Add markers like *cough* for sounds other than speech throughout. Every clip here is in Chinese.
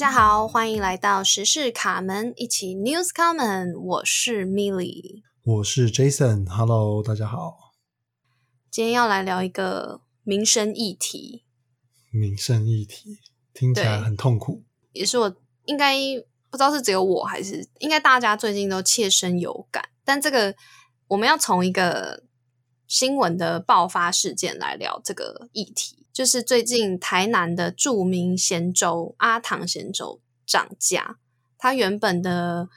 家好，欢迎来到时事卡门，一起 News Common。我是 Milly，我是 Jason。Hello，大家好。今天要来聊一个民生议题。民生议题听起来很痛苦，也是我应该不知道是只有我还是应该大家最近都切身有感。但这个我们要从一个新闻的爆发事件来聊这个议题，就是最近台南的著名咸粥阿唐咸粥涨价，它原本的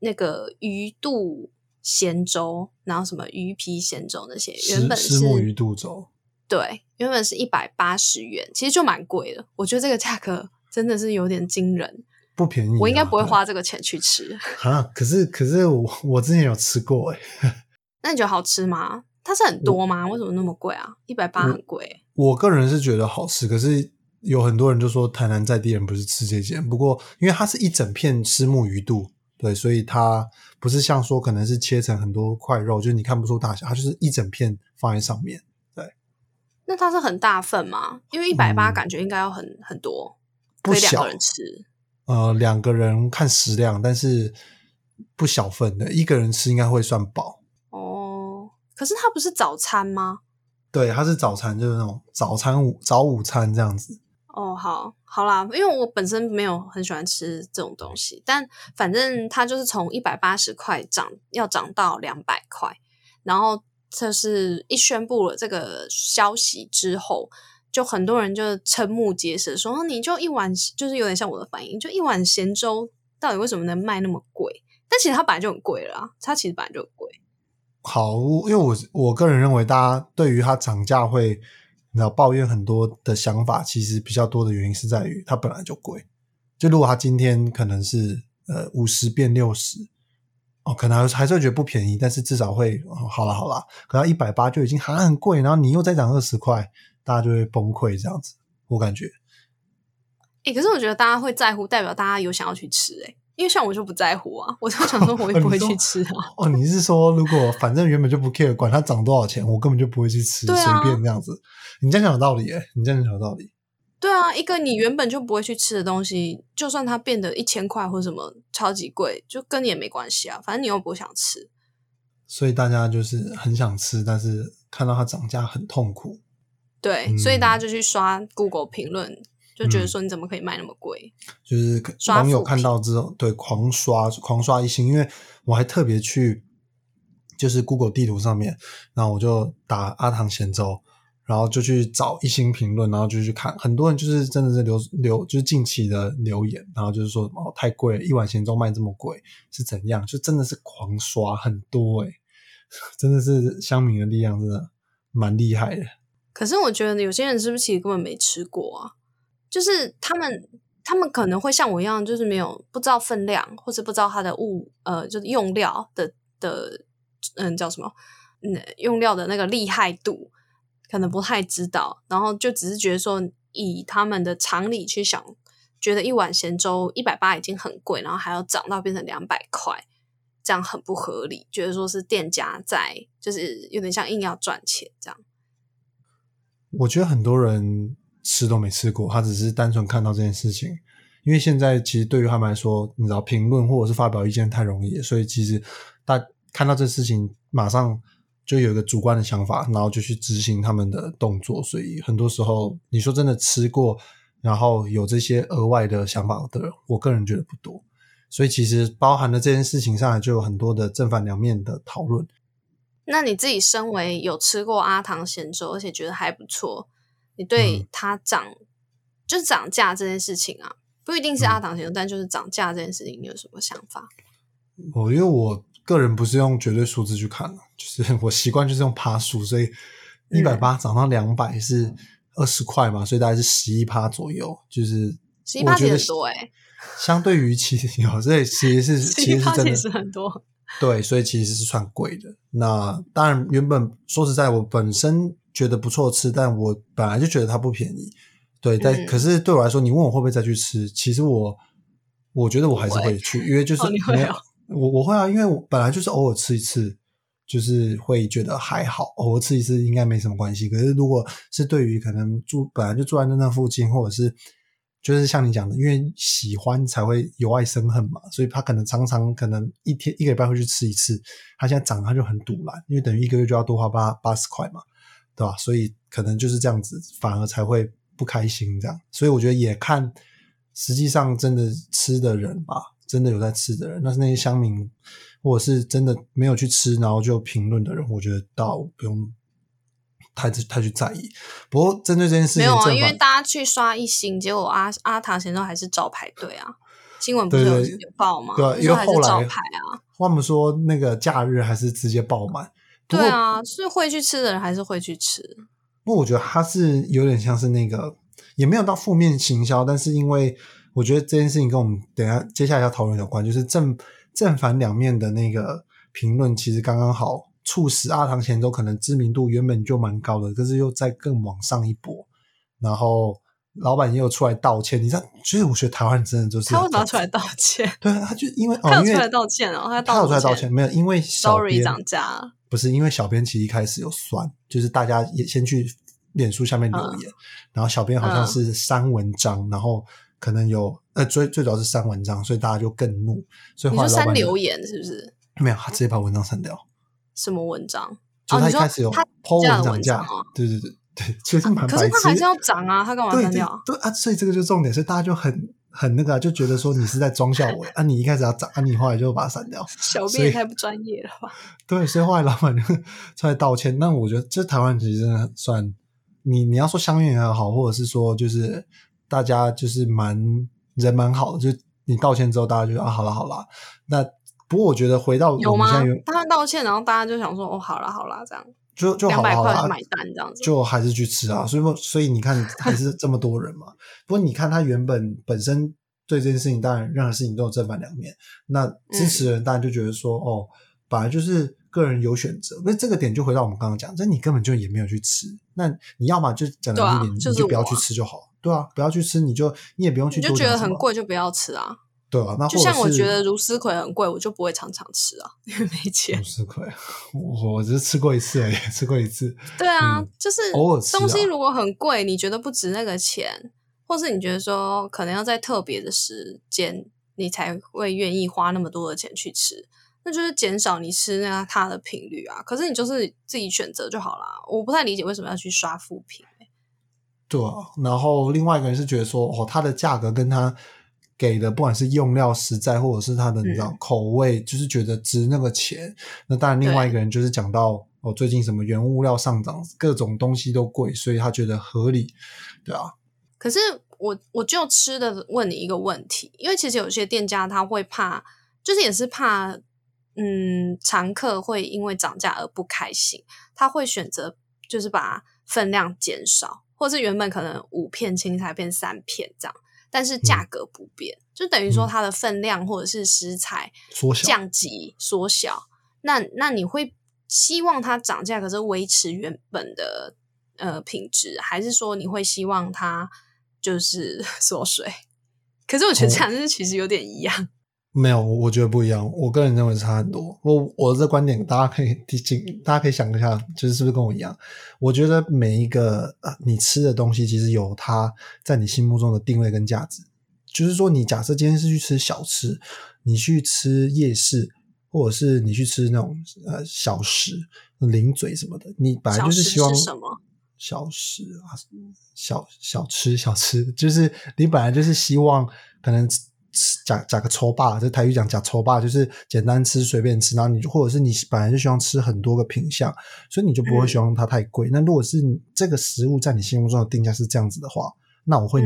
那个鱼肚咸粥，然后什么鱼皮咸粥那些，原本是鱼肚粥。对，原本是一百八十元，其实就蛮贵的。我觉得这个价格真的是有点惊人，不便宜。我应该不会花这个钱去吃啊。可是，可是我我之前有吃过哎。那你觉得好吃吗？它是很多吗？为什么那么贵啊？一百八很贵。我个人是觉得好吃，可是有很多人就说台南在地人不是吃这件。不过，因为它是一整片虱目鱼肚，对，所以它不是像说可能是切成很多块肉，就是你看不出大小，它就是一整片放在上面。对那它是很大份吗？因为一百八感觉应该要很很多，可以两个人吃。呃，两个人看食量，但是不小份的，一个人吃应该会算饱。哦，可是它不是早餐吗？对，它是早餐，就是那种早餐午早午餐这样子。哦，好，好啦，因为我本身没有很喜欢吃这种东西，但反正它就是从一百八十块涨，要涨到两百块，然后。就是一宣布了这个消息之后，就很多人就瞠目结舌，说你就一碗，就是有点像我的反应，就一碗咸粥，到底为什么能卖那么贵？但其实它本来就很贵了，它其实本来就很贵。好，因为我我个人认为，大家对于它涨价会，你知道抱怨很多的想法，其实比较多的原因是在于它本来就贵。就如果它今天可能是呃五十变六十。哦，可能还是会觉得不便宜，但是至少会好了好了。可能一百八就已经还很贵，然后你又再涨二十块，大家就会崩溃这样子。我感觉，哎，可是我觉得大家会在乎，代表大家有想要去吃哎。因为像我就不在乎啊，我就想说我也不会去吃啊？哦，你是说如果反正原本就不 care，管它涨多少钱，我根本就不会去吃，随便这样子。你这样讲有道理哎，你这样讲有道理。对啊，一个你原本就不会去吃的东西，就算它变得一千块或什么超级贵，就跟你也没关系啊。反正你又不想吃，所以大家就是很想吃，但是看到它涨价很痛苦。对，所以大家就去刷 Google 评论，就觉得说你怎么可以卖那么贵？就是网友看到之后，对，狂刷狂刷一星。因为我还特别去，就是 Google 地图上面，然后我就打阿唐咸粥。然后就去找一星评论，然后就去看，很多人就是真的是留留，就是近期的留言，然后就是说哦太贵，一碗咸粥卖这么贵是怎样？就真的是狂刷很多诶 *laughs* 真的是乡民的力量真的蛮厉害的。可是我觉得有些人是不是其实根本没吃过啊？就是他们他们可能会像我一样，就是没有不知道分量，或者不知道它的物呃就是用料的的嗯叫什么嗯用料的那个厉害度。可能不太知道，然后就只是觉得说，以他们的常理去想，觉得一碗咸粥一百八已经很贵，然后还要涨到变成两百块，这样很不合理。觉得说是店家在，就是有点像硬要赚钱这样。我觉得很多人吃都没吃过，他只是单纯看到这件事情，因为现在其实对于他们来说，你知道评论或者是发表意见太容易，所以其实大看到这事情马上。就有一个主观的想法，然后就去执行他们的动作，所以很多时候你说真的吃过，然后有这些额外的想法的人，我个人觉得不多。所以其实包含了这件事情上来就有很多的正反两面的讨论。那你自己身为有吃过阿唐咸粥，而且觉得还不错，你对它涨就是涨价这件事情啊，不一定是阿唐咸粥，但就是涨价这件事情，你有什么想法？我因为我。个人不是用绝对数字去看就是 *laughs* 我习惯就是用趴数，所以一百八涨到两百是二十块嘛，所以大概是十一趴左右，就是十一趴很多哎，相对于其实有，所以其实是 *laughs* 其实是真的是很多，对，所以其实是算贵的。那当然，原本说实在，我本身觉得不错吃，但我本来就觉得它不便宜，对，但可是对我来说，你问我会不会再去吃，其实我我觉得我还是会去，因为就是没有。我我会啊，因为我本来就是偶尔吃一次，就是会觉得还好，偶尔吃一次应该没什么关系。可是如果是对于可能住本来就住在那那附近，或者是就是像你讲的，因为喜欢才会由爱生恨嘛，所以他可能常常可能一天一个礼拜会去吃一次，他现在涨他就很堵了，因为等于一个月就要多花八八十块嘛，对吧？所以可能就是这样子，反而才会不开心这样。所以我觉得也看实际上真的吃的人吧，真的有在吃的人，那是那些乡民或者是真的没有去吃然后就评论的人，我觉得倒不用。太太去在意，不过针对这件事情，没有啊，因为大家去刷一星，结果阿阿塔贤都还是照排队啊。新闻不是有有报吗？对，因为后来排啊，他们说那个假日还是直接爆满。对啊，是会去吃的人还是会去吃。不过我觉得他是有点像是那个，也没有到负面行销，但是因为我觉得这件事情跟我们等下接下来要讨论有关，就是正正反两面的那个评论，其实刚刚好。促使阿唐前州可能知名度原本就蛮高的，可是又再更往上一波，然后老板也有出来道歉。你知道，其实我觉得台湾真的就是他会拿出来道歉，对，他就因为他有出来道歉哦，他有出来道歉，没有因为 sorry 涨价，不是因为小编其实一开始有酸，就是大家也先去脸书下面留言，然后小编好像是删文章，然后可能有呃最最主要是删文章，所以大家就更怒，所以你说删留言是不是？没有，他直接把文章删掉。什么文章？就他一开始有抛文涨价，对对对对，其实蛮可是他还是要涨啊，他干嘛删掉？对啊，所以这个就重点，所以大家就很很那个，就觉得说你是在装笑我 *laughs* 啊，你一开始要砸，啊，你后来就把它删掉。小编也太不专业了吧？*laughs* 对，所以后来老板就出来道歉。那我觉得这台湾其实真的算你你要说相应也好，或者是说就是大家就是蛮人蛮好的，就你道歉之后，大家就啊，好了好了，那。不过我觉得回到有吗？他道歉，然后大家就想说哦，好了好了，这样就就两百块买单这样子，就还是去吃啊。所以说，所以你看 *laughs* 还是这么多人嘛。不过你看他原本本身对这件事情，当然任何事情都有正反两面。那支持人当然就觉得说哦，本来就是个人有选择。那这个点就回到我们刚刚讲，这你根本就也没有去吃。那你要么就讲难听点，你就不要去吃就好。对啊，不要去吃，你就你也不用去。你就觉得很贵，就不要吃啊。对啊，那就像我觉得如丝葵很贵，我就不会常常吃啊，因为没钱。如丝葵，我我只是吃过一次而已，吃过一次。对啊，就是偶尔东西如果很贵，你觉得不值那个钱，或是你觉得说可能要在特别的时间，你才会愿意花那么多的钱去吃，那就是减少你吃那它的频率啊。可是你就是自己选择就好啦。我不太理解为什么要去刷副品。对啊，然后另外一个人是觉得说，哦，它的价格跟它。给的不管是用料实在，或者是它的你知道口味，就是觉得值那个钱。那当然，另外一个人就是讲到哦，最近什么原物料上涨，各种东西都贵，所以他觉得合理，对啊。可是我我就吃的问你一个问题，因为其实有些店家他会怕，就是也是怕，嗯，常客会因为涨价而不开心，他会选择就是把分量减少，或是原本可能五片青菜变三片这样。但是价格不变，就等于说它的分量或者是食材缩小降级缩小。那那你会希望它涨价，可是维持原本的呃品质，还是说你会希望它就是 *laughs* 缩水？可是我觉得这样是其实有点一样。没有，我觉得不一样。我个人认为差很多。我我这观点，大家可以提醒，大家可以想一下，就是是不是跟我一样？我觉得每一个呃，你吃的东西，其实有它在你心目中的定位跟价值。就是说，你假设今天是去吃小吃，你去吃夜市，或者是你去吃那种呃小食、零嘴什么的，你本来就是希望什么小食啊，小小吃小吃，就是你本来就是希望可能。吃夹夹个抽霸，这台语讲假抽霸，就是简单吃随便吃，然后你或者是你本来就希望吃很多个品相，所以你就不会希望它太贵。那如果是这个食物在你心目中的定价是这样子的话，那我会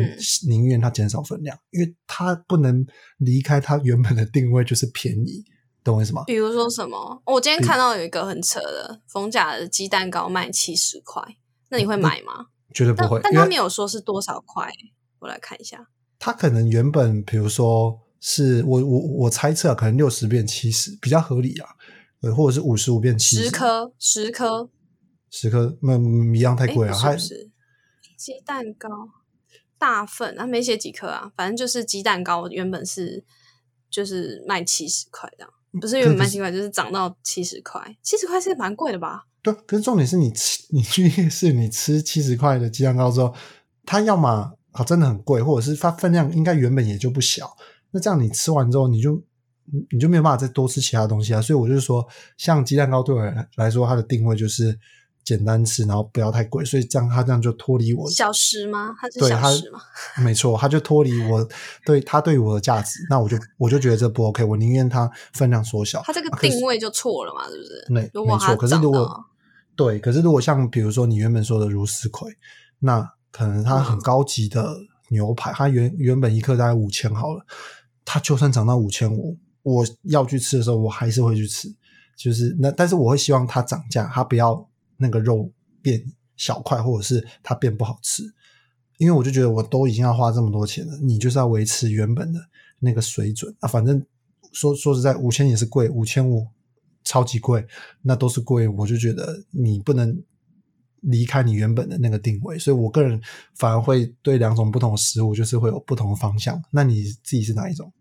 宁愿它减少分量，因为它不能离开它原本的定位就是便宜，懂我意思吗？比如说什么？我今天看到有一个很扯的，逢甲的鸡蛋糕卖七十块，那你会买吗？绝对不会。但他没有说是多少块，我来看一下。他可能原本，比如说是我我我猜测，可能六十变七十比较合理啊，呃，或者是五十五变七十颗，十颗，十颗，那一样太贵了。还是鸡蛋糕大份，他没写几颗啊，反正就是鸡蛋糕原本是就是卖七十块这样，不是原本卖七块，就是涨到七十块，七十块是蛮贵的吧？对，可是重点是你吃 *laughs* 你去夜市，你吃七十块的鸡蛋糕之后，它要么。啊真的很贵，或者是它分量应该原本也就不小，那这样你吃完之后你就你就没有办法再多吃其他东西啊。所以我就是说，像鸡蛋糕对我来说，它的定位就是简单吃，然后不要太贵，所以这样它这样就脱离我小时吗？它是小时吗？没错，它就脱离我对它对我的价值，那我就我就觉得这不 OK，我宁愿它分量缩小。它这个定位就错了嘛，是不是？没如果没错，可是如果对，可是如果像比如说你原本说的如斯葵，那可能它很高级的牛排，它原原本一克大概五千好了，它就算涨到五千五，我要去吃的时候，我还是会去吃，就是那，但是我会希望它涨价，它不要那个肉变小块，或者是它变不好吃，因为我就觉得我都已经要花这么多钱了，你就是要维持原本的那个水准。啊，反正说说实在，五千也是贵，五千五超级贵，那都是贵，我就觉得你不能离开你原本的那个定位，所以我个人反而会对两种不同的食物就是会有不同的方向。那你自己是哪一种？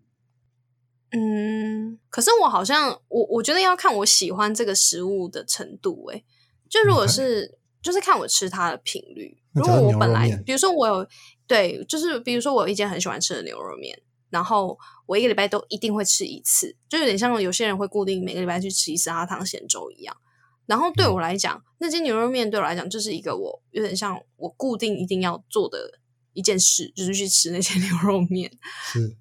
嗯，可是我好像我我觉得要看我喜欢这个食物的程度、欸，就如果是就是看我吃它的频率。如果我本来比如说我有对，就是比如说我有一间很喜欢吃的牛肉面，然后我一个礼拜都一定会吃一次，就有点像有些人会固定每个礼拜去吃一次阿汤咸粥一样。然后嗯对我来讲，那间牛肉面对我来讲就是一个我有点像我固定一定要做的一件事，就是去吃那间 *laughs* 牛肉面。是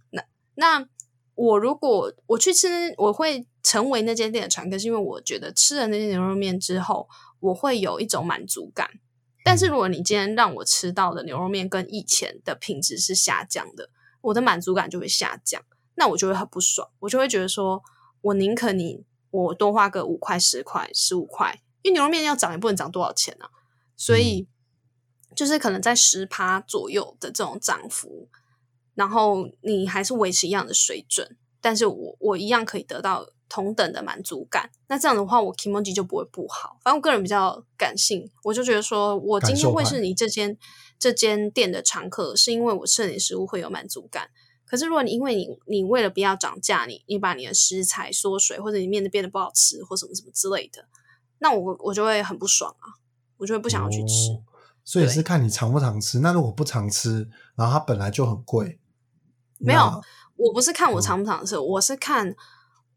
那我如果我去吃，我会成为那间店的常客，是因为我觉得吃了那间牛肉面之后，我会有一种满足感。但是如果你今天让我吃到的牛肉面跟以前的品质是下降的，我的满足感就会下降，那我就会很不爽，我就会觉得说，我宁可你我多花个五块、十块、十五块，因为牛肉面要涨也不能涨多少钱啊，所以就是可能在十趴左右的这种涨幅，然后你还是维持一样的水准，但是我我一样可以得到同等的满足感。那这样的话，我 k i m o j i 就不会不好。反正我个人比较感性，我就觉得说我今天会是你这间这间店的常客，是因为我吃了你食物会有满足感。可是如果你因为你你为了不要涨价，你你把你的食材缩水，或者你面的变得不好吃，或什么什么之类的，那我我就会很不爽啊，我就会不想要去吃。哦所以是看你常不常吃。那如果不常吃，然后它本来就很贵，没有我不是看我嗯常不常吃，我是看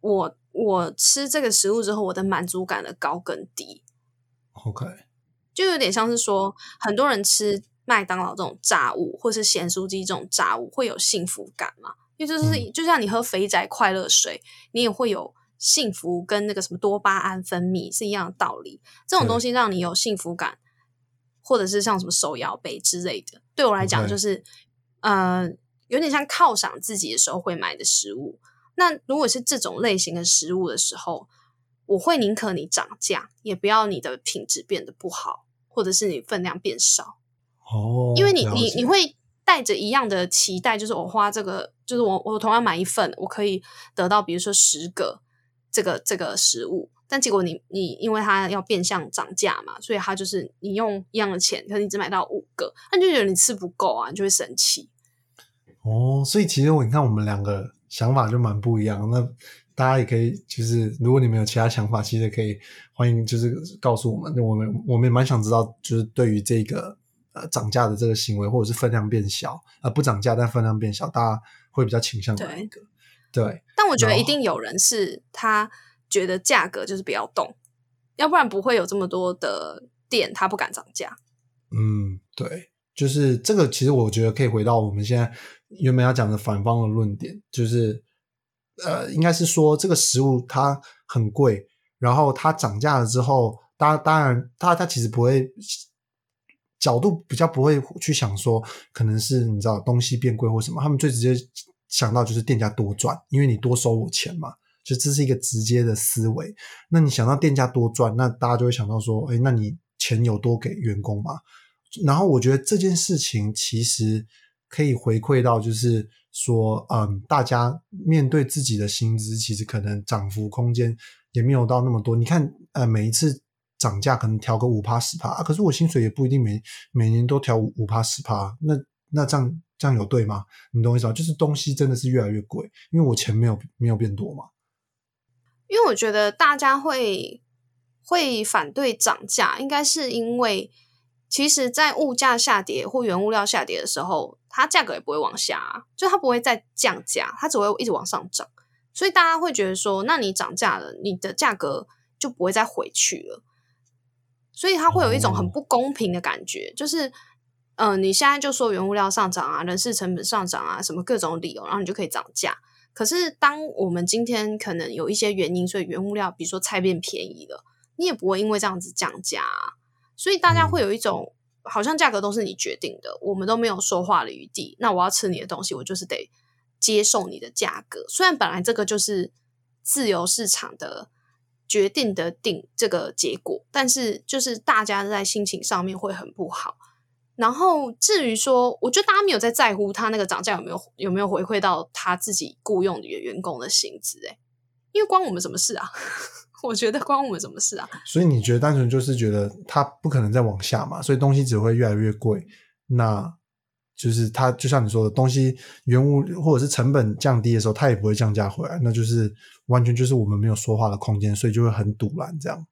我我吃这个食物之后，我的满足感的高跟低，OK，就有点像是说，很多人吃麦当劳这种炸物，或是咸酥鸡这种炸物，会有幸福感吗？因为就是、嗯就像你喝肥宅快乐水，你也会有幸福，跟那个什么多巴胺分泌是一样的道理。这种东西让你有幸福感，或者是像什么手摇杯之类的，对我来讲就是呃，有点像犒赏自己的时候会买的食物。那如果是这种类型的食物的时候，我会宁可你涨价，也不要你的品质变得不好，或者是你分量变少，哦，因为你你你会带着一样的期待，就是我花这个，就是我我同样买一份，我可以得到比如说十个这个这个食物，但结果你你因为它要变相涨价嘛，所以它就是你用一样的钱，可是你只买到五个，那你就觉得你吃不够啊，你就会生气。哦，所以其实我你看我们两个想法就蛮不一样。那大家也可以就是，如果你们有其他想法，其实可以欢迎就是告诉我们。那我们我们也蛮想知道，就是对于这个呃涨价的这个行为，或者是分量变小，呃不涨价但分量变小，大家会比较倾向哪一个？对，但我觉得一定有人是他觉得价格就是不要动，要不然不会有这么多的店他不敢涨价。嗯，对，就是这个，其实我觉得可以回到我们现在原本要讲的反方的论点，就是呃，应该是说这个食物它很贵，然后它涨价了之后，当当然它它其实不会角度比较不会去想说，可能是你知道东西变贵或什么，他们最直接想到就是店家多赚，因为你多收我钱嘛。就这是一个直接的思维，那你想到店家多赚，那大家就会想到说，哎，那你钱有多给员工吗？然后我觉得这件事情其实可以回馈到，就是说，嗯，大家面对自己的薪资，其实可能涨幅空间也没有到那么多。你看，呃，每一次涨价可能调个五趴十趴、啊，可是我薪水也不一定每每年都调五五趴十趴，那那这样这样有对吗？你懂我意思吗？就是东西真的是越来越贵，因为我钱没有没有变多嘛。因为我觉得大家会会反对涨价，应该是因为其实，在物价下跌或原物料下跌的时候，它价格也不会往下啊，就它不会再降价，它只会一直往上涨。所以大家会觉得说，那你涨价了，你的价格就不会再回去了。所以它会有一种很不公平的感觉，就是，嗯，你现在就说原物料上涨啊，人事成本上涨啊，什么各种理由，然后你就可以涨价。可是当我们今天可能有一些原因，所以原物料，比如说菜变便宜了，你也不会因为这样子降价。啊所以大家会有一种好像价格都是你决定的，我们都没有说话的余地。那我要吃你的东西，我就是得接受你的价格。虽然本来这个就是自由市场的。决定的定这个结果，但是就是大家在心情上面会很不好。然后至于说，我觉得大家没有在在乎他那个涨价有没有有没有回馈到他自己雇佣的员工的薪资，诶因为关我们什么事啊？*laughs* 我觉得关我们什么事啊？所以你觉得单纯就是觉得他不可能再往下嘛？所以东西只会越来越贵。那就是它，就像你说的东西，原物或者是成本降低的时候，它也不会降价回来，那就是完全就是我们没有说话的空间，所以就会很堵然这样。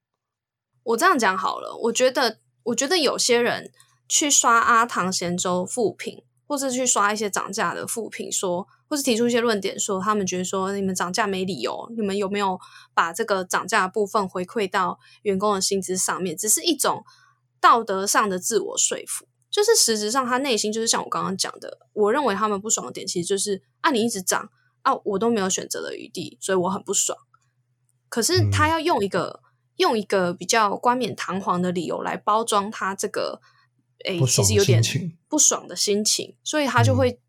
我这样讲好了，我觉得，我觉得有些人去刷阿唐咸粥复评，或是去刷一些涨价的复评，说，或是提出一些论点，说他们觉得说你们涨价没理由，你们有没有把这个涨价部分回馈到员工的薪资上面，只是一种道德上的自我说服。就是实质上，他内心就是像我刚刚讲的，我认为他们不爽的点，其实就是啊，你一直涨啊，我都没有选择的余地，所以我很不爽。可是他要用一个用一个比较冠冕堂皇的理由来包装他这个，诶，其实有点不爽的心情，所以他就会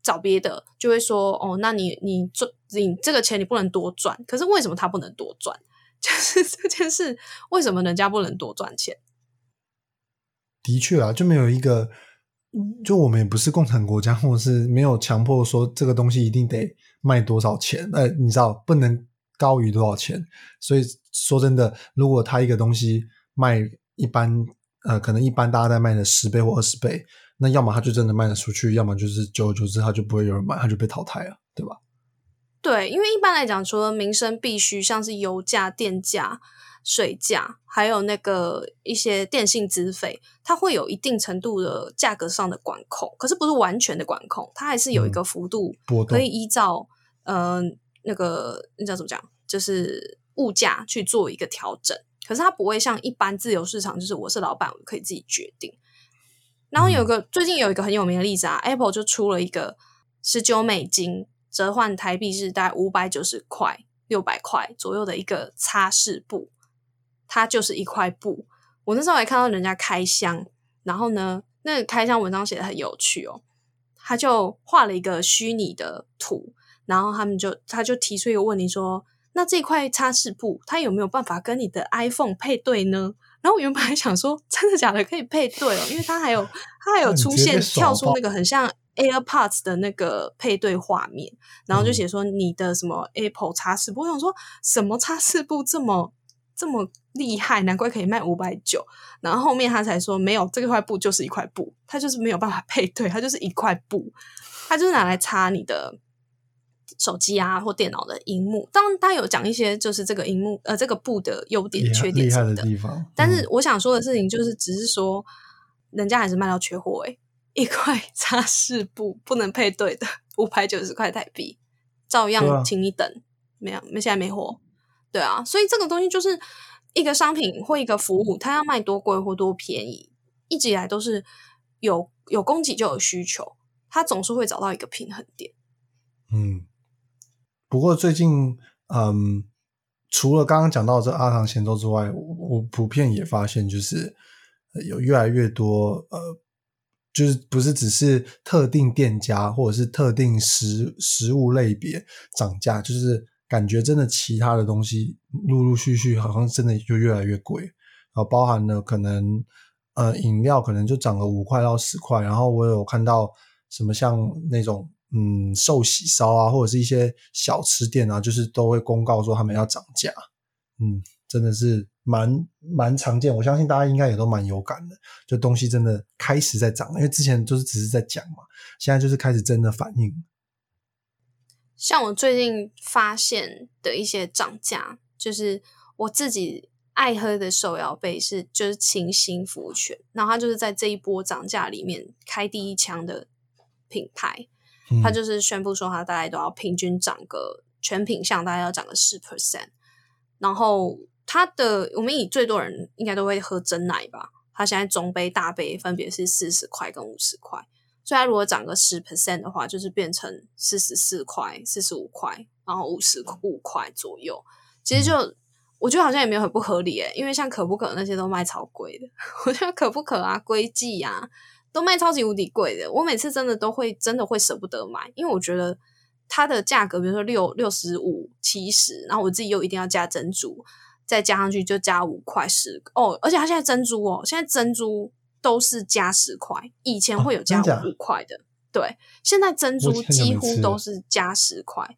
找别的，就会说哦，那你你赚你这个钱你不能多赚，可是为什么他不能多赚？*laughs* 就是这件事，为什么人家不能多赚钱？的确啊，就没有一个，就我们也不是共产国家，或者是没有强迫说这个东西一定得卖多少钱，呃，你知道不能高于多少钱。所以说真的，如果他一个东西卖一般，呃，可能一般大家在卖的十倍或二十倍，那要么他就真的卖得出去，要么就是久而久之他就不会有人买，他就被淘汰了，对吧？对，因为一般来讲，除了民生必须，像是油价、电价。水价还有那个一些电信资费，它会有一定程度的价格上的管控，可是不是完全的管控，它还是有一个幅度可以依照呃那个那叫怎么讲，就是物价去做一个调整。可是它不会像一般自由市场，就是我是老板，我可以自己决定。然后有个最近有一个很有名的例子啊，Apple 就出了一个十九美金折换台币是大概五百九十块六百块左右的一个擦拭布。它就是一块布，我那时候还看到人家开箱，然后呢，那个开箱文章写的很有趣哦，他就画了一个虚拟的图，然后他们就他就提出一个问题说，那这块擦拭布它有没有办法跟你的 iPhone 配对呢？然后我原本还想说，真的假的可以配对哦，因为它还有它还有出现跳出那个很像 AirPods 的那个配对画面，然后就写说你的什么 Apple 擦拭布，我想说什么擦拭布这么这么。厉害，难怪可以卖五百九。然后后面他才说，没有这块布就是一块布，它就是没有办法配对，它就是一块布，它就是拿来擦你的手机啊或电脑的荧幕。当然，他有讲一些就是这个荧幕呃这个布的优点、缺点什么的地方。但是我想说的事情就是，只是说人家还是卖到缺货诶，一块 *laughs* 擦拭布不能配对的五百九十块台币，照样请你等，没有，没现在没货。对啊，所以这个东西就是。一个商品或一个服务，它要卖多贵或多便宜，一直以来都是有有供给就有需求，它总是会找到一个平衡点。嗯，不过最近，嗯，除了刚刚讲到这阿唐咸粥之外，我普遍也发现，就是有越来越多，呃，就是不是只是特定店家或者是特定食食物类别涨价，就是。感觉真的，其他的东西陆陆续续好像真的就越来越贵，然后包含了可能呃饮料可能就涨了五块到十块，然后我有看到什么像那种嗯寿喜烧啊，或者是一些小吃店啊，就是都会公告说他们要涨价，嗯，真的是蛮蛮常见，我相信大家应该也都蛮有感的，就东西真的开始在涨，因为之前就是只是在讲嘛，现在就是开始真的反应。像我最近发现的一些涨价，就是我自己爱喝的手摇杯是就是清新福泉，然后它就是在这一波涨价里面开第一枪的品牌，嗯它就是宣布说它大概都要平均涨个全品项大概要涨个十 percent，然后它的我们以最多人应该都会喝真奶吧，它现在中杯大杯分别是四十块跟五十块，所以它如果涨个十 percent 的话，就是变成四十四块、四十五块，然后五十五块左右，其实就。我觉得好像也没有很不合理诶，因为像可不可那些都卖超贵的，*laughs* 我觉得可不可啊、龟记啊都卖超级无敌贵的，我每次真的都会真的会舍不得买，因为我觉得它的价格，比如说六六十五、七十，然后我自己又一定要加珍珠，再加上去就加五块十哦，而且它现在珍珠哦，现在珍珠都是加十块，以前会有加五块的，对，现在珍珠几乎都是加十块。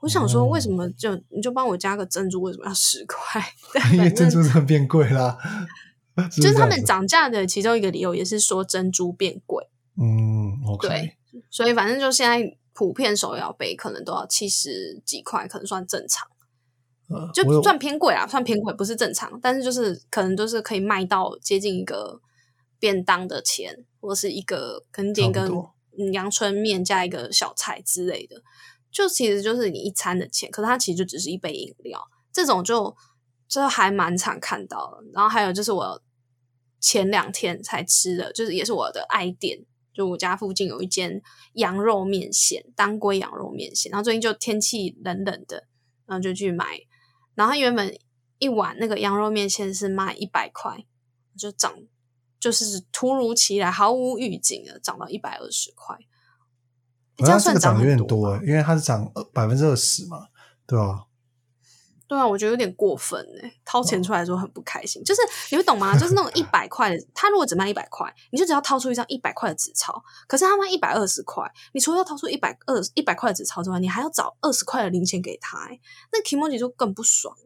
我想说，为什哦么就你就帮我加个珍珠，为什么要十块？*laughs* 因为珍珠真的变贵啦，*laughs* 是就是他们涨价的其中一个理由，也是说珍珠变贵。嗯，OK，对所以反正就现在普遍手摇杯可能都要七十几块，可能算正常，就算偏贵啊，算偏贵不是正常，但是就是可能就是可以卖到接近一个便当的钱，或是一个可能点一个差不多嗯阳春面加一个小菜之类的，就其实就是你一餐的钱，可是它其实就只是一杯饮料，这种就就还蛮常看到的。然后还有就是我前两天才吃的，就是也是我的爱店。就我家附近有一间羊肉面线，当归羊肉面线。然后最近就天气冷冷的，然后就去买。然后它原本一碗那个羊肉面线是卖一百块，就涨，就是突如其来、毫无预警的涨到一百二十块。诶这样算涨个涨有点多欸，因为它是涨百分之二十嘛，对吧？对啊，我觉得有点过分哎，掏钱出来的时候很不开心。就是你们懂吗？就是那种一百块的，他如果只卖一百块，你就只要掏出一张一百块的纸钞。可是他卖一百二十块，你除了要掏出一百二一百块的纸钞之外，你还要找二十块的零钱给他欸，那 k i m o j i 就更不爽。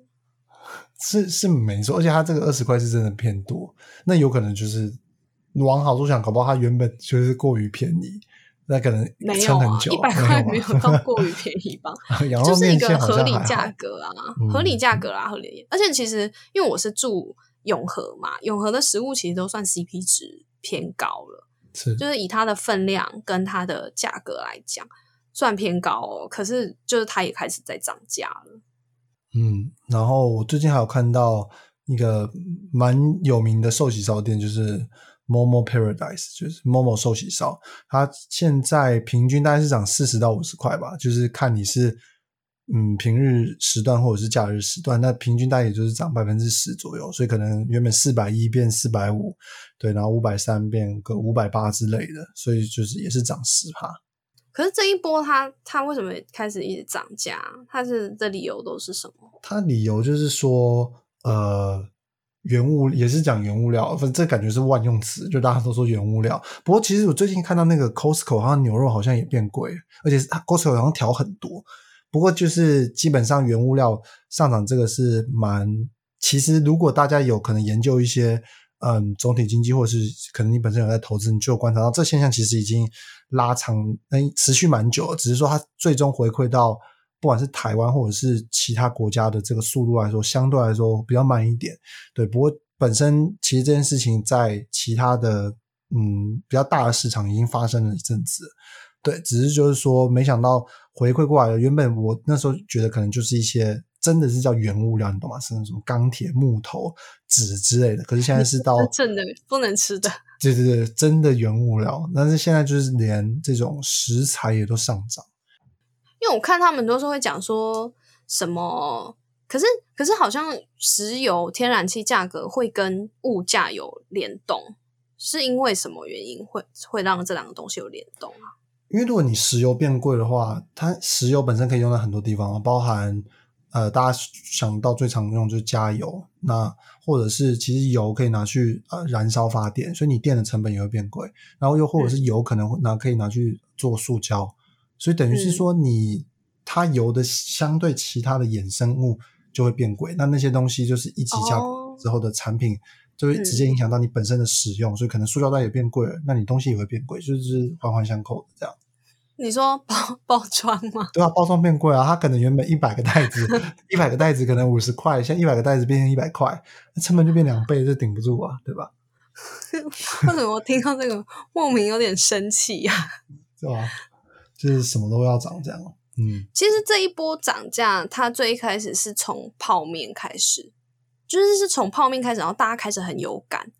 *laughs* 是是没错，而且他这个二十块是真的偏多，那有可能就是往好处想，搞不好他原本就是过于便宜，那可能没有啊，一百块没没有到过于便宜吧？*laughs* *laughs* 就是一个合理价格啊，嗯合理价格啊，合理。而且其实因为我是住永和嘛，永和的食物其实都算 CP 值偏高了。是就是以它的分量跟它的价格来讲，算偏高哦。可是就是它也开始在涨价了。嗯，然后我最近还有看到一个蛮有名的寿喜烧店，就是 Momo Paradise，就是 Momo 寿喜烧，它现在平均大概是涨四十到五十块吧，就是看你是嗯平日时段或者是假日时段，那平均大概也就是涨百分之十左右，所以可能原本四百一变四百五，对，然后五百三变个五百八之类的，所以就是也是涨十趴。可是这一波它它为什么开始一直涨价？它是的理由都是什么？它理由就是说，呃，原物也是讲原物料，反正这感觉是万用词，就大家都说原物料。不过其实我最近看到那个 Costco，好像牛肉好像也变贵，而且 Costco 好像调很多。不过就是基本上原物料上涨，这个是蛮。其实如果大家有可能研究一些，嗯，总体经济，或者是可能你本身有在投资，你就观察到这现象其实已经拉长，嗯，持续蛮久了。只是说它最终回馈到不管是台湾或者是其他国家的这个速度来说，相对来说比较慢一点。对，不过本身其实这件事情在其他的嗯比较大的市场已经发生了一阵子。对，只是就是说，没想到回馈过来了。原本我那时候觉得可能就是一些真的是叫原物料，你懂吗？是那种钢铁、木头、纸之类的。可是现在是到 *laughs* 真的不能吃的。对对对，真的原物料。但是现在就是连这种食材也都上涨。因为我看他们都是会讲说什么，可是可是好像石油、天然气价格会跟物价有联动，是因为什么原因会会让这两个东西有联动啊？因为如果你石油变贵的话，它石油本身可以用在很多地方，包含呃大家想到最常用就是加油，那或者是其实油可以拿去呃燃烧发电，所以你电的成本也会变贵。然后又或者是油可能会拿可以拿去做塑胶，所以等于是说你它油的相对其他的衍生物就会变贵，那那些东西就是一起加哦之后的产品。就会直接影响到你本身的使用，所以可能塑料袋也变贵了，那你东西也会变贵，就是环环相扣的这样。你说包 *laughs* 包装吗？对啊，包装变贵啊，它可能原本一百个袋子，一百个袋子可能五十块，现在一百个袋子变成一百块，那成本就变两倍，这顶不住啊，对吧？*laughs* 为什么我听到这个莫名有点生气呀、*laughs* 是吧？就是什么都要涨这样。嗯，其实这一波涨价，它最一开始是从泡面开始，就是是从泡面开始，然后大家开始很有感，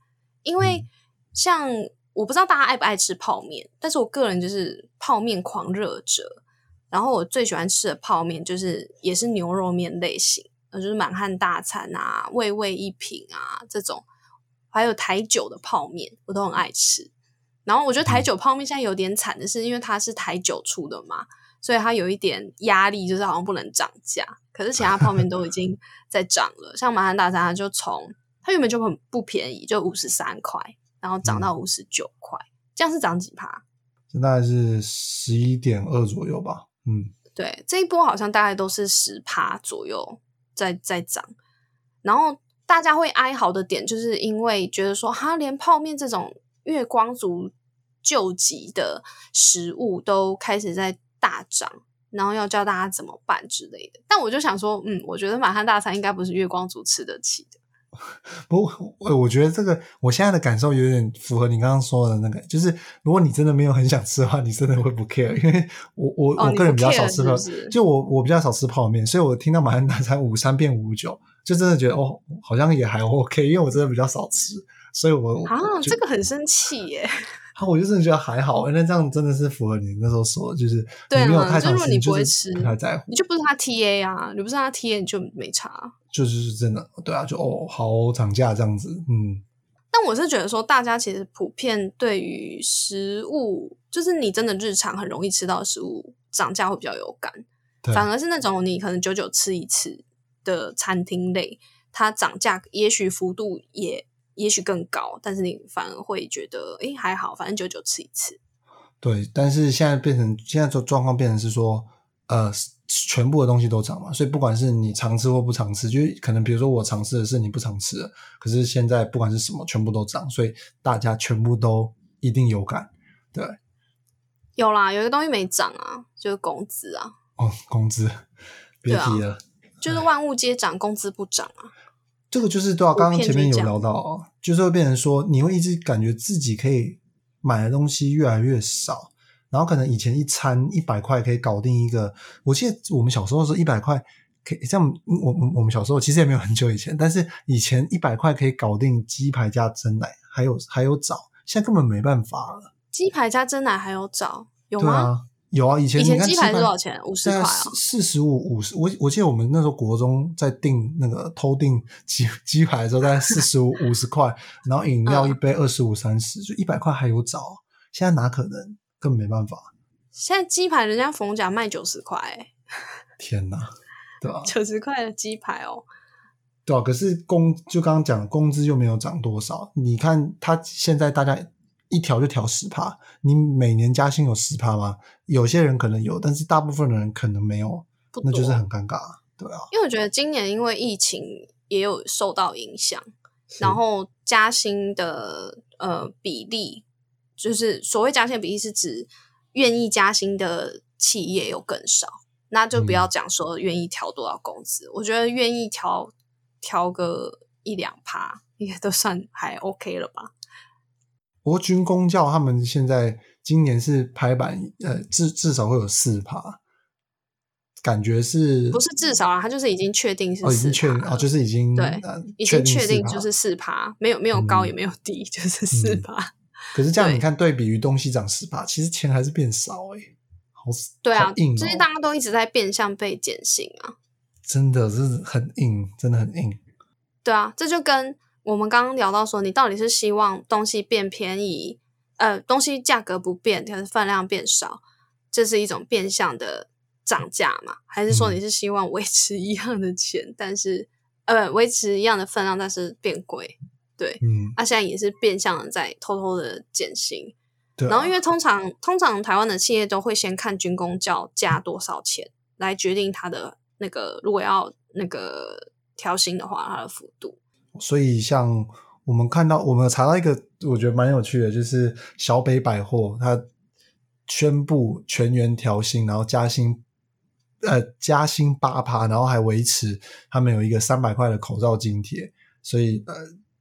因为像我不知道大家爱不爱吃泡面，但是我个人就是泡面狂热者。然后我最喜欢吃的泡面就是也是牛肉面类型，呃，就是满汉大餐啊、味味一品啊这种，还有台酒的泡面，我都很爱吃。然后我觉得台酒泡面现在有点惨的是，因为它是台酒出的嘛，所以它有一点压力，就是好像不能涨价。可是其他泡面都已经 *laughs* 在涨了，像马汉大餐，它就从它原本就很不便宜，就五十三块，然后涨到五十九块，这样是涨几趴？这大概是十一点二左右吧。嗯，对，这一波好像大概都是十趴左右在在涨，然后大家会哀嚎的点，就是因为觉得说，哈，连泡面这种月光族救急的食物都开始在大涨，然后要教大家怎么办之类的。但我就想说，嗯，我觉得满汉大餐应该不是月光族吃得起的。*laughs* 不过，我我觉得这个我现在的感受有点符合你刚刚说的那个，就是如果你真的没有很想吃的话，你真的会不 care。因为我我我个人比较少吃泡，就我我比较少吃泡面，所以我听到满汉大餐五三变五九，就真的觉得哦，好像也还 OK，因为我真的比较少吃，所以我啊，这个很生气耶。啊，我就真的觉得还好，那这样真的是符合你那时候说，就是对啊，就如果你不会吃，不太在乎，你就不是他 TA 啊，你不是他 TA，你就没差。就是真的，对啊，就哦，好涨价这样子，嗯。但我是觉得说，大家其实普遍对于食物，就是你真的日常很容易吃到食物涨价会比较有感，反而是那种你可能久久吃一次的餐厅类，它涨价也许幅度也。也许更高，但是你反而会觉得，哎，还好，反正久久吃一次。对，但是现在变成现在这状况变成是说，呃，全部的东西都涨嘛，所以不管是你常吃或不常吃，就可能比如说我常吃的是你不常吃的，可是现在不管是什么，全部都涨，所以大家全部都一定有感。对，有啦，有一个东西没涨啊，就是工资啊。哦，工资，别提了，就是万物皆涨，工资不涨啊。这个就是对啊，刚刚前面有聊到，就是会变成说，你会一直感觉自己可以买的东西越来越少，然后可能以前一餐一百块可以搞定一个，我记得我们小时候是一百块可以，像我我我们小时候其实也没有很久以前，但是以前一百块可以搞定鸡排加蒸奶，还有还有枣，现在根本没办法了。鸡排加蒸奶还有枣，有吗？有啊，以前以前鸡排多少钱？五十块啊，四十五五十。我我记得我们那时候国中在订那个偷订鸡鸡排的时候，大概四十五五十块，然后饮料一杯二十五三十，就一百块还有找。现在哪可能？根本没办法。现在鸡排人家逢甲卖九十块，天哪，对吧？九十块的鸡排哦，对啊。可是工就刚刚讲，工资又没有涨多少。你看他现在大家。一调就调十趴，你每年加薪有十趴吗？有些人可能有，但是大部分的人可能没有，那就是很尴尬，对啊。因为我觉得今年因为疫情也有受到影响，然后加薪的呃比例，就是所谓加薪比例是指愿意加薪的企业有更少，那就不要讲说愿意调多少工资，我觉得愿意调调个一两趴，应该都算还 OK 了吧。不过军工教他们现在今年是拍板，呃，至至少会有四趴，感觉是不是至少啊？他就是已经确定是哦，已经确定哦，就是已经对，已经确定就是四趴，没有没有高也没有低，*laughs* 就是四趴。可是这样你看，对比于东西涨十趴，其实钱还是变少哎，好对啊，硬，最近大家都一直在变相被减薪啊，真的是很硬，真的很硬。对啊，这就跟。我们刚刚聊到说，你到底是希望东西变便宜，呃，东西价格不变，但是分量变少，这是一种变相的涨价嘛？还是说你是希望维持一样的钱，但是呃，维持一样的分量，但是变贵？对，嗯，那现在也是变相的在偷偷的减薪。对，然后因为通常通常台湾的企业都会先看军工教加多少钱，来决定它的那个如果要那个调薪的话，它的幅度。所以，像我们看到，我们查到一个，我觉得蛮有趣的，就是小北百货，它宣布全员调薪，然后加薪，呃，加薪八趴，然后还维持他们有一个三百块的口罩津贴。所以，呃，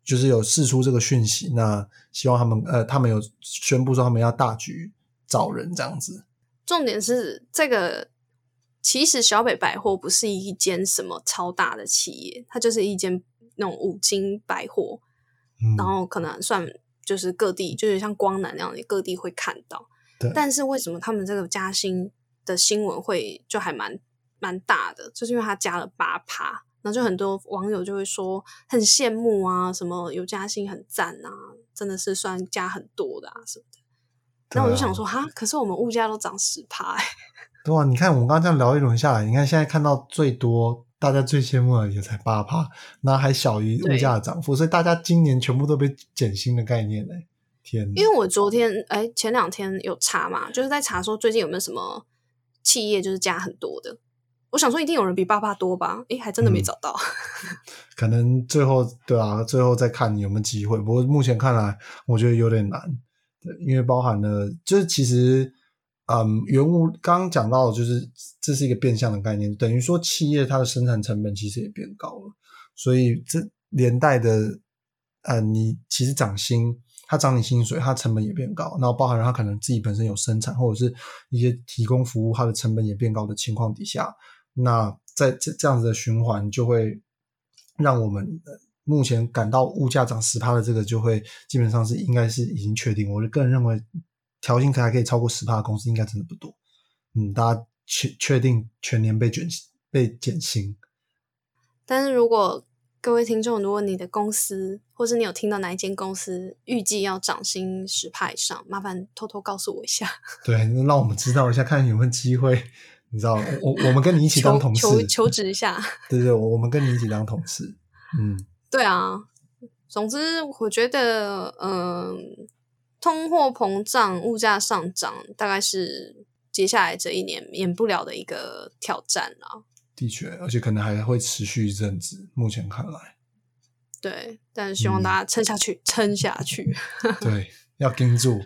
就是有释出这个讯息，那希望他们，呃，他们有宣布说他们要大举找人这样子。重点是这个，其实小北百货不是一间什么超大的企业，它就是一间那种五金百货，嗯，然后可能算就是各地，就是像光南那样的各地会看到。对但是为什么他们这个加薪的新闻会就还蛮蛮大的？就是因为他加了八趴，然后就很多网友就会说很羡慕啊，什么有加薪很赞啊，真的是算加很多的啊什么的。那我就想说，哈，可是我们物价都涨十趴、欸，对啊，你看我们刚刚这样聊一轮下来，你看现在看到最多大家最羡慕的也才八趴，那还小于物价的涨幅，所以大家今年全部都被减薪的概念嘞。天哪，因为我昨天哎前两天有查嘛，就是在查说最近有没有什么企业就是加很多的。我想说一定有人比八趴多吧，诶，还真的没嗯找到。*laughs* 可能最后对啊，最后再看有没有机会。不过目前看来，我觉得有点难，对，因为包含了就是其实，嗯，原物刚刚讲到，就是这是一个变相的概念，等于说企业它的生产成本其实也变高了，所以这连带的，呃，你其实涨薪，它涨你薪水，它成本也变高，然后包含了它可能自己本身有生产或者是一些提供服务，它的成本也变高的情况底下，那在这这样子的循环就会让我们目前感到物价涨十趴的这个就会基本上是应该是已经确定。我个人认为调薪还可以超过十趴的公司应该真的不多。嗯，大家确确定全年被卷被减薪。但是如果各位听众，如果你的公司或是你有听到哪一间公司预计要涨薪十趴以上，麻烦偷偷告诉我一下，*laughs* 对，那让我们知道一下，看有没有机会。你知道，我我们跟你一起当求同事，求求职一下。*laughs* 对对，我我们跟你一起当同事。嗯，对啊，总之我觉得，嗯，通货膨胀、物价上涨，大概是接下来这一年免不了的一个挑战啦。的确，而且可能还会持续一阵子。目前看来，对，但是希望嗯大家撑下去，撑下去。对，*laughs* 要盯住。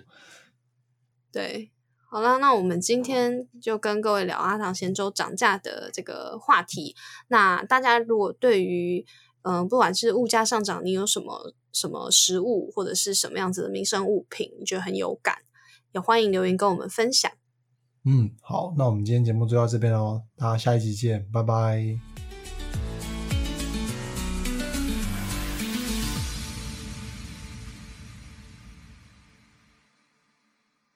对，好啦，那我们今天就跟各位聊阿唐咸粥涨价的这个话题。那大家如果对于嗯、呃不管是物价上涨，你有什么什么食物或者是什么样子的民生物品，你觉得很有感，也欢迎留言跟我们分享。嗯，好，那我们今天节目就到这边喽，大家下一集见，拜拜。